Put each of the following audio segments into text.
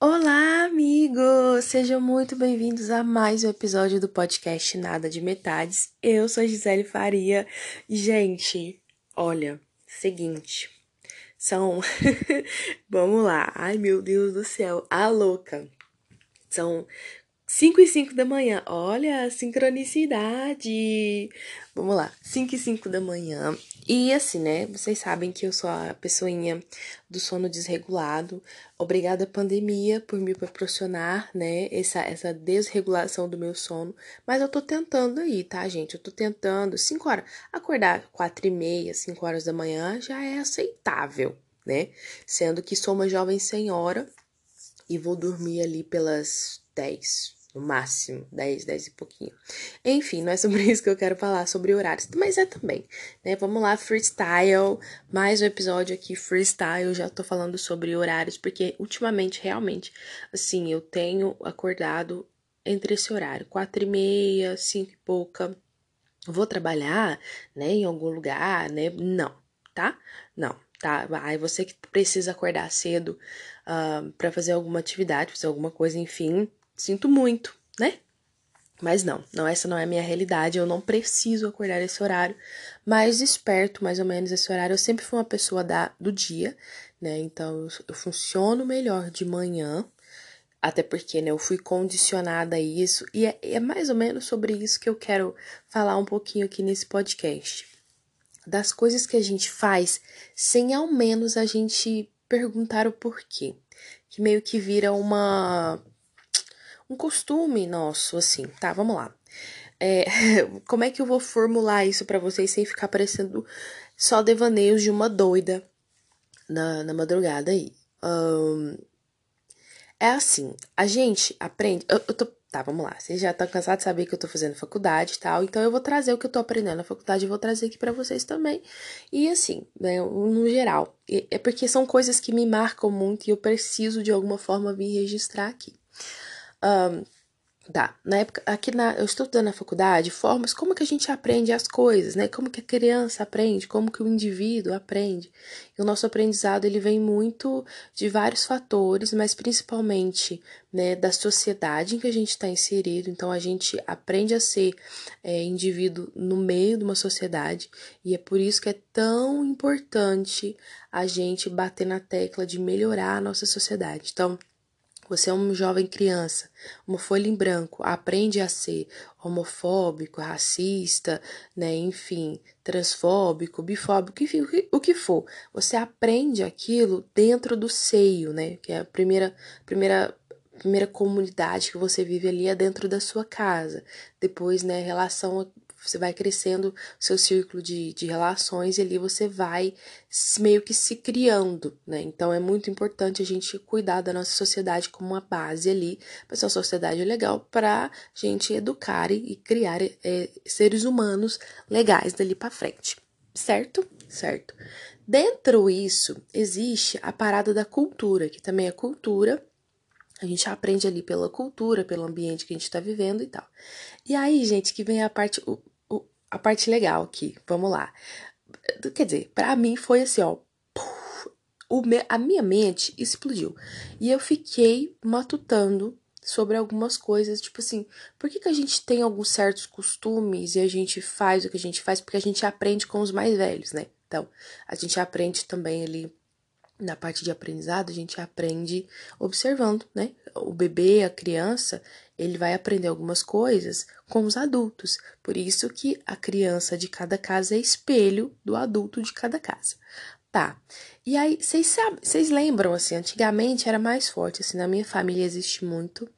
Olá, amigos! Sejam muito bem-vindos a mais um episódio do podcast Nada de Metades. Eu sou Gisele Faria. Gente, olha, seguinte, são. Vamos lá. Ai, meu Deus do céu, a louca. São 5 e 5 da manhã. Olha a sincronicidade. Vamos lá. 5 e 5 da manhã. E assim, né? Vocês sabem que eu sou a pessoinha do sono desregulado. Obrigada, pandemia, por me proporcionar, né? Essa, essa desregulação do meu sono. Mas eu tô tentando aí, tá, gente? Eu tô tentando. 5 horas. Acordar 4 e meia, 5 horas da manhã já é aceitável, né? Sendo que sou uma jovem senhora e vou dormir ali pelas 10, no máximo, 10, 10 e pouquinho. Enfim, não é sobre isso que eu quero falar, sobre horários, mas é também, né? Vamos lá, freestyle, mais um episódio aqui, freestyle, já tô falando sobre horários, porque ultimamente, realmente, assim, eu tenho acordado entre esse horário, quatro e meia, cinco e pouca, vou trabalhar, né, em algum lugar, né? Não, tá? Não, tá? Aí você que precisa acordar cedo uh, para fazer alguma atividade, fazer alguma coisa, enfim, sinto muito, né? Mas não, não, essa não é a minha realidade, eu não preciso acordar esse horário, mas desperto mais ou menos esse horário. Eu sempre fui uma pessoa da, do dia, né? Então eu, funciono melhor de manhã, até porque né, eu fui condicionada a isso, e é, é mais ou menos sobre isso que eu quero falar um pouquinho aqui nesse podcast. Das coisas que a gente faz sem ao menos a gente perguntar o porquê. Que meio que vira uma um costume nosso, assim, tá? Vamos lá. É, como é que eu vou formular isso para vocês sem ficar parecendo só devaneios de uma doida na, na madrugada aí? Um, é assim, a gente aprende. Eu, eu tô. Tá, vamos lá. Vocês já estão cansados de saber que eu tô fazendo faculdade e tal. Então eu vou trazer o que eu tô aprendendo na faculdade e vou trazer aqui para vocês também. E assim, né, no geral. É porque são coisas que me marcam muito e eu preciso de alguma forma vir registrar aqui. Um, Tá, na época, aqui na, eu estou estudando na faculdade, formas como que a gente aprende as coisas, né? Como que a criança aprende, como que o indivíduo aprende. E o nosso aprendizado, ele vem muito de vários fatores, mas principalmente, né, da sociedade em que a gente está inserido. Então, a gente aprende a ser é, indivíduo no meio de uma sociedade, e é por isso que é tão importante a gente bater na tecla de melhorar a nossa sociedade. Então, você é uma jovem criança, uma folha em branco, aprende a ser homofóbico, racista, né, enfim, transfóbico, bifóbico, enfim, o que for. Você aprende aquilo dentro do seio, né, que é a primeira, primeira primeira comunidade que você vive ali é dentro da sua casa. Depois, né, relação você vai crescendo seu círculo de, de relações e ali você vai meio que se criando, né? Então é muito importante a gente cuidar da nossa sociedade como uma base ali, para essa sociedade legal, para gente educar e, criar é, seres humanos legais dali para frente, certo? Certo. Dentro isso existe a parada da cultura, que também é cultura a gente aprende ali pela cultura, pelo ambiente que a gente está vivendo e tal. E aí, gente, que vem a parte, a parte legal aqui. Vamos lá. Quer dizer, para mim foi assim, ó. O me, a minha mente explodiu. E eu fiquei matutando sobre algumas coisas, tipo assim, por que, que a gente tem alguns certos costumes e a gente faz o que a gente faz? Porque a gente aprende com os mais velhos, né? Então, a gente aprende também ali na parte de aprendizado, a gente aprende observando, né? O bebê, a criança, ele vai aprender algumas coisas com os adultos. Por isso que a criança de cada casa é espelho do adulto de cada casa. Tá. E aí, vocês lembram assim, antigamente era mais forte, assim, na minha família existe muito.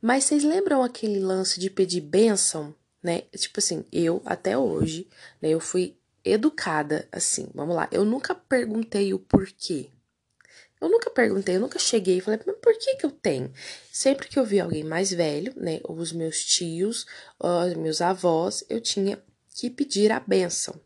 Mas vocês lembram aquele lance de pedir bênção, né? Tipo assim, eu até hoje, né, eu fui educada assim. Vamos lá, eu nunca perguntei o porquê, eu nunca perguntei, eu nunca cheguei e falei, mas por que que eu tenho? Sempre que eu vi alguém mais velho, né, ou os meus tios, os meus avós, eu tinha que pedir a benção.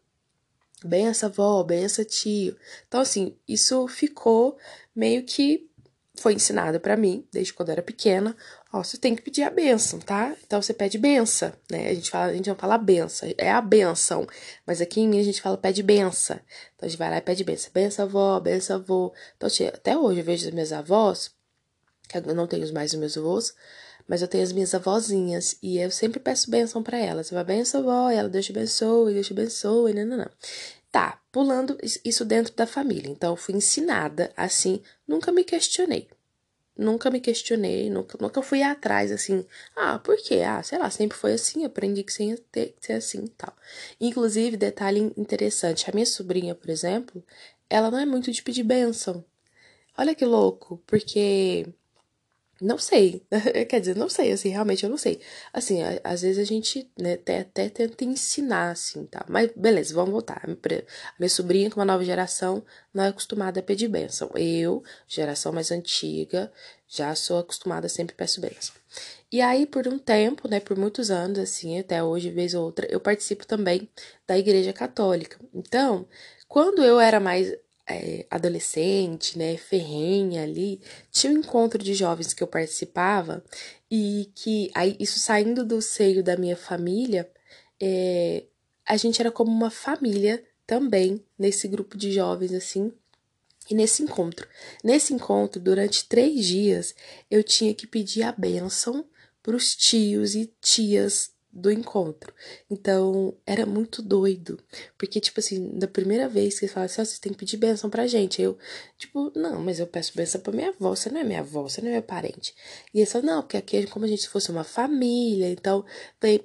Benção, avó, benção, tio. Então, assim, isso ficou meio que foi ensinado para mim desde quando eu era pequena. Ó, você tem que pedir a benção, tá? Então você pede benção, né? A gente fala, a gente não fala benção, é a benção. Mas aqui em mim a gente fala pede benção. Então a gente vai lá e pede benção. Benção avó, benção avô. Então até hoje eu vejo as minhas avós, que eu não tenho mais os meus avós, mas eu tenho as minhas avózinhas e eu sempre peço benção para elas. Você vai benção avó, e ela Deus te abençoe, Deus te abençoe, não, não, não. Tá, pulando isso dentro da família. Então eu fui ensinada assim, nunca me questionei. Nunca me questionei, nunca, nunca fui atrás assim. Ah, por quê? Ah, sei lá, sempre foi assim, aprendi que tinha que ser assim e tal. Inclusive, detalhe interessante: a minha sobrinha, por exemplo, ela não é muito de pedir bênção. Olha que louco, porque não sei. Quer dizer, não sei, assim, realmente eu não sei. Assim, às vezes a gente, né, até, até tenta ensinar, assim, tá? Mas beleza, vamos voltar. A minha sobrinha, com uma nova geração, não é acostumada a pedir bênção. Eu, geração mais antiga, já sou acostumada, sempre peço bênção. E aí, por um tempo, né, por muitos anos, assim, até hoje, vez ou outra, eu participo também da Igreja Católica. Então, quando eu era mais é, adolescente, né, ferrenha ali, tinha um encontro de jovens que eu participava e que aí isso saindo do seio da minha família, é, a gente era como uma família também nesse grupo de jovens assim. E nesse encontro, nesse encontro, durante três dias, eu tinha que pedir a bênção para os tios e tias do encontro. Então, era muito doido. Porque, tipo assim, da primeira vez que eles falaram assim, oh, você tem que pedir benção pra gente. Eu, tipo, não, mas eu peço benção pra minha avó, você não é minha avó, você não é meu parente. E eles falaram, não, porque aqui é como a gente fosse uma família, então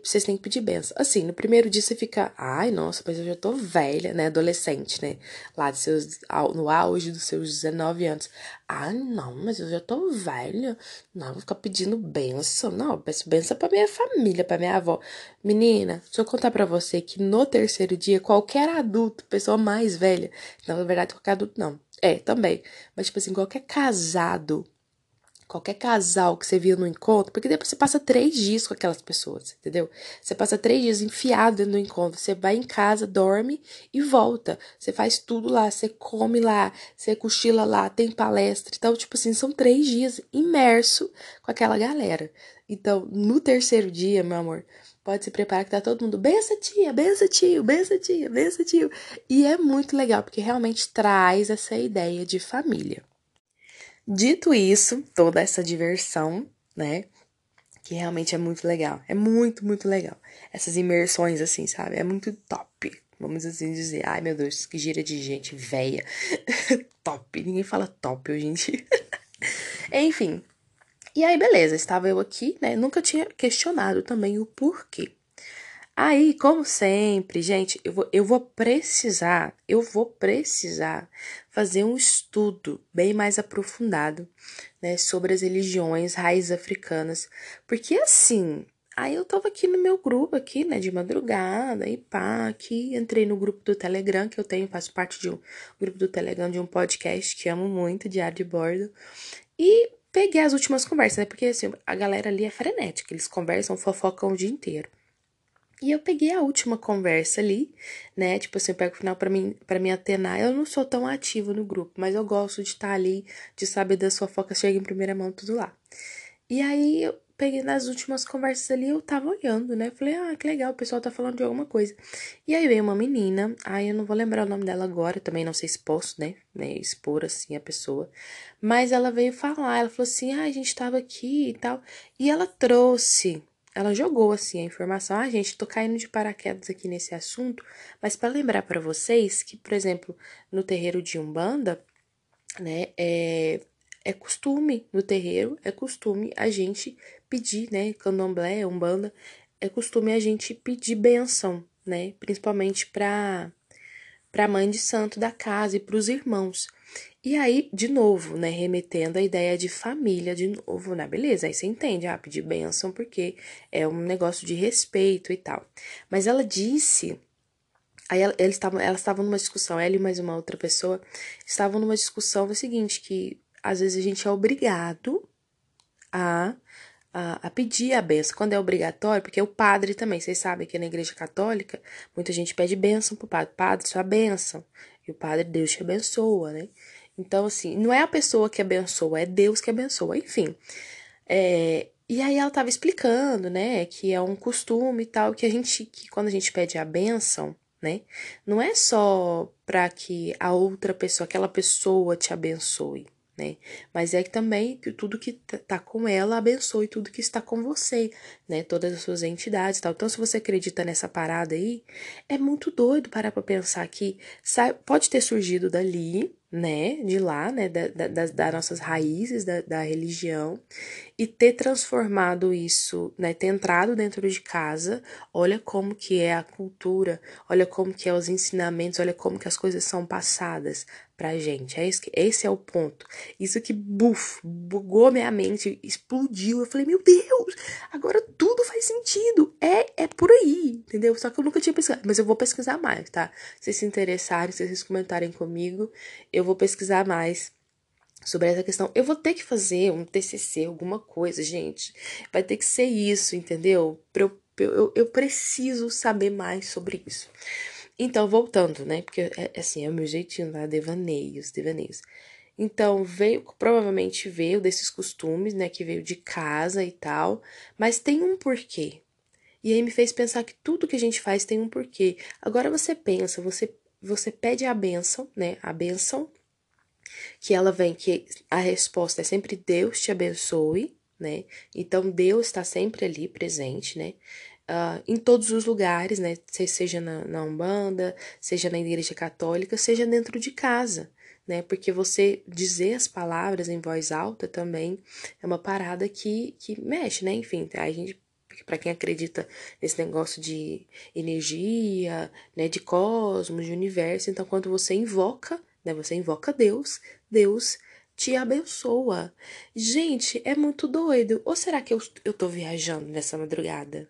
vocês têm que pedir benção. Assim, no primeiro dia você fica, ai, nossa, mas eu já tô velha, né? Adolescente, né? Lá de seus, no auge dos seus 19 anos. Ah, não, mas eu já tô velha. Não, vou ficar pedindo benção. Não, eu peço benção pra minha família, pra minha avó. Menina, deixa eu contar pra você que no terceiro dia, qualquer adulto, pessoa mais velha, não, na verdade, qualquer adulto não, é, também, mas tipo assim, qualquer casado qualquer casal que você via no encontro, porque depois você passa três dias com aquelas pessoas, entendeu? Você passa três dias enfiado do encontro. Você vai em casa, dorme e volta. Você faz tudo lá, você come lá, você cochila lá, tem palestra. Então, tipo assim, são três dias imerso com aquela galera. Então, no terceiro dia, meu amor, pode se preparar que tá todo mundo, bença tia, bença tio, bença tia, bença tio. E é muito legal, porque realmente traz essa ideia de família. Dito isso, toda essa diversão, né? Que realmente é muito legal. É muito, muito legal. Essas imersões, assim, sabe? É muito top. Vamos assim dizer. Ai, meu Deus, que gira de gente velha. top. Ninguém fala top hoje em dia. Enfim. E aí, beleza. Estava eu aqui, né? Nunca tinha questionado também o porquê. Aí, como sempre, gente, eu vou, eu vou precisar, eu vou precisar fazer um estudo bem mais aprofundado, né, sobre as religiões raízes africanas, porque assim, aí eu tava aqui no meu grupo aqui, né, de madrugada, e pá, aqui, entrei no grupo do Telegram, que eu tenho, faço parte de um grupo do Telegram de um podcast que amo muito, Diário de Bordo, e peguei as últimas conversas, né, porque assim, a galera ali é frenética, eles conversam, fofocam o dia inteiro. E eu peguei a última conversa ali, né? Tipo assim, eu pego o final para mim, para me atenar. Eu não sou tão ativa no grupo, mas eu gosto de estar ali, de saber da sua foca chega em primeira mão tudo lá. E aí eu peguei nas últimas conversas ali, eu tava olhando, né? Falei, ah, que legal, o pessoal tá falando de alguma coisa. E aí veio uma menina, aí eu não vou lembrar o nome dela agora, também não sei se posso, né? né? Expor assim a pessoa. Mas ela veio falar, ela falou assim, ah, a gente tava aqui e tal. E ela trouxe ela jogou assim a informação. Ah, gente, tô caindo de paraquedas aqui nesse assunto, mas para lembrar para vocês que, por exemplo, no terreiro de Umbanda, né, é, é costume no terreiro, é costume a gente pedir, né, candomblé, Umbanda, é costume a gente pedir benção, né, principalmente para para mãe de santo da casa e para os irmãos. E aí, de novo, né, remetendo a ideia de família de novo, né? Beleza, aí você entende, ah, pedir bênção porque é um negócio de respeito e tal. Mas ela disse Aí eles estavam, elas estavam numa discussão, ela e mais uma outra pessoa estavam numa discussão do seguinte, que às vezes a gente é obrigado a, a, a, pedir a benção. Quando é obrigatório, porque o padre também, vocês sabem que na igreja católica, muita gente pede benção pro padre. Padre, sua benção. E o padre, Deus te abençoa, né? Então, assim, não é a pessoa que abençoa, é Deus que abençoa. Enfim, é, E aí ela tava explicando, né, que é um costume e tal, que a gente, que quando a gente pede a bênção, né, não é só para que a outra pessoa, aquela pessoa te abençoe, né? Mas é que também que tudo que tá com ela abençoe tudo que está com você, né? Todas as suas entidades, tal. Então, se você acredita nessa parada aí, é muito doido parar para pensar que pode ter surgido dali, né, de lá, né, da, da, das nossas raízes da, da religião, e ter transformado isso, né, ter entrado dentro de casa, olha como que é a cultura, olha como que é os ensinamentos, olha como que as coisas são passadas pra gente, é esse, esse é o ponto, isso que, buf, bugou minha mente, explodiu, eu falei, meu Deus, agora tudo faz sentido, é, é por aí, entendeu, só que eu nunca tinha pesquisado, mas eu vou pesquisar mais, tá, se vocês se interessarem, se vocês comentarem comigo, eu vou pesquisar mais sobre essa questão. Eu vou ter que fazer um TCC, alguma coisa, gente. Vai ter que ser isso, entendeu? Eu, eu, eu preciso saber mais sobre isso. Então, voltando, né? Porque, é, assim, é o meu jeitinho lá, devaneios, devaneios. Então, veio, provavelmente veio desses costumes, né? Que veio de casa e tal. Mas tem um porquê. E aí me fez pensar que tudo que a gente faz tem um porquê. Agora você pensa, você, você pede a benção, né? A benção que ela vem que a resposta é sempre Deus te abençoe, né? Então Deus está sempre ali presente, né? Uh, em todos os lugares, né? Seja na, na Umbanda, seja na Igreja Católica, seja dentro de casa, né? Porque você dizer as palavras em voz alta também é uma parada que, que mexe, né? Enfim, a gente para quem acredita nesse negócio de energia, né, de cosmos, de universo, então quando você invoca né? Você invoca Deus, Deus te abençoa. Gente, é muito doido. Ou será que eu, eu tô viajando nessa madrugada?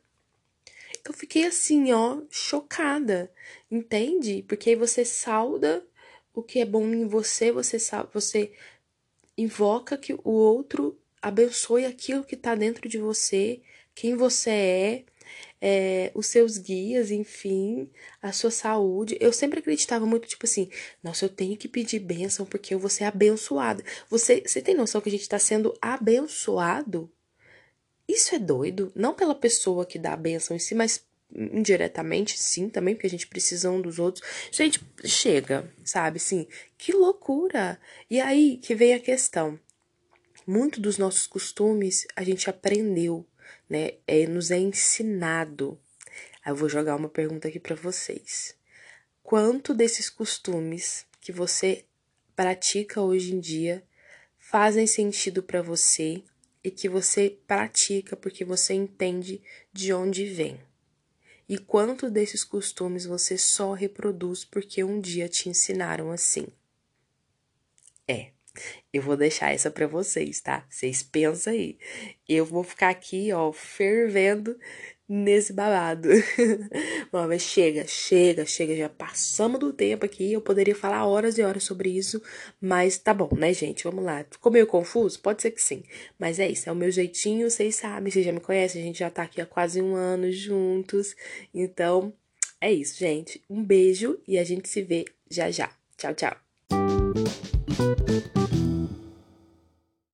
Eu fiquei assim, ó, chocada, entende? Porque aí você sauda o que é bom em você, você você invoca que o outro abençoe aquilo que tá dentro de você, quem você é, é, os seus guias, enfim, a sua saúde. Eu sempre acreditava muito, tipo assim, nossa, eu tenho que pedir bênção porque eu vou ser abençoada. Você, você tem noção que a gente está sendo abençoado? Isso é doido, não pela pessoa que dá a bênção em si, mas indiretamente, sim, também, porque a gente precisa um dos outros. Gente, chega, sabe? Sim, que loucura! E aí que vem a questão. Muito dos nossos costumes a gente aprendeu né? É, nos é ensinado. Aí eu vou jogar uma pergunta aqui para vocês. Quanto desses costumes que você pratica hoje em dia fazem sentido para você e que você pratica porque você entende de onde vem? E quanto desses costumes você só reproduz porque um dia te ensinaram assim? É. Eu vou deixar essa para vocês, tá? Vocês pensam aí. Eu vou ficar aqui, ó, fervendo nesse babado. Bom, mas chega, chega, chega, já passamos do tempo aqui. Eu poderia falar horas e horas sobre isso, mas tá bom, né, gente? Vamos lá. Ficou meio confuso? Pode ser que sim. Mas é isso, é o meu jeitinho, vocês sabem, vocês já me conhecem, a gente já tá aqui há quase um ano juntos. Então, é isso, gente. Um beijo e a gente se vê já já. Tchau, tchau.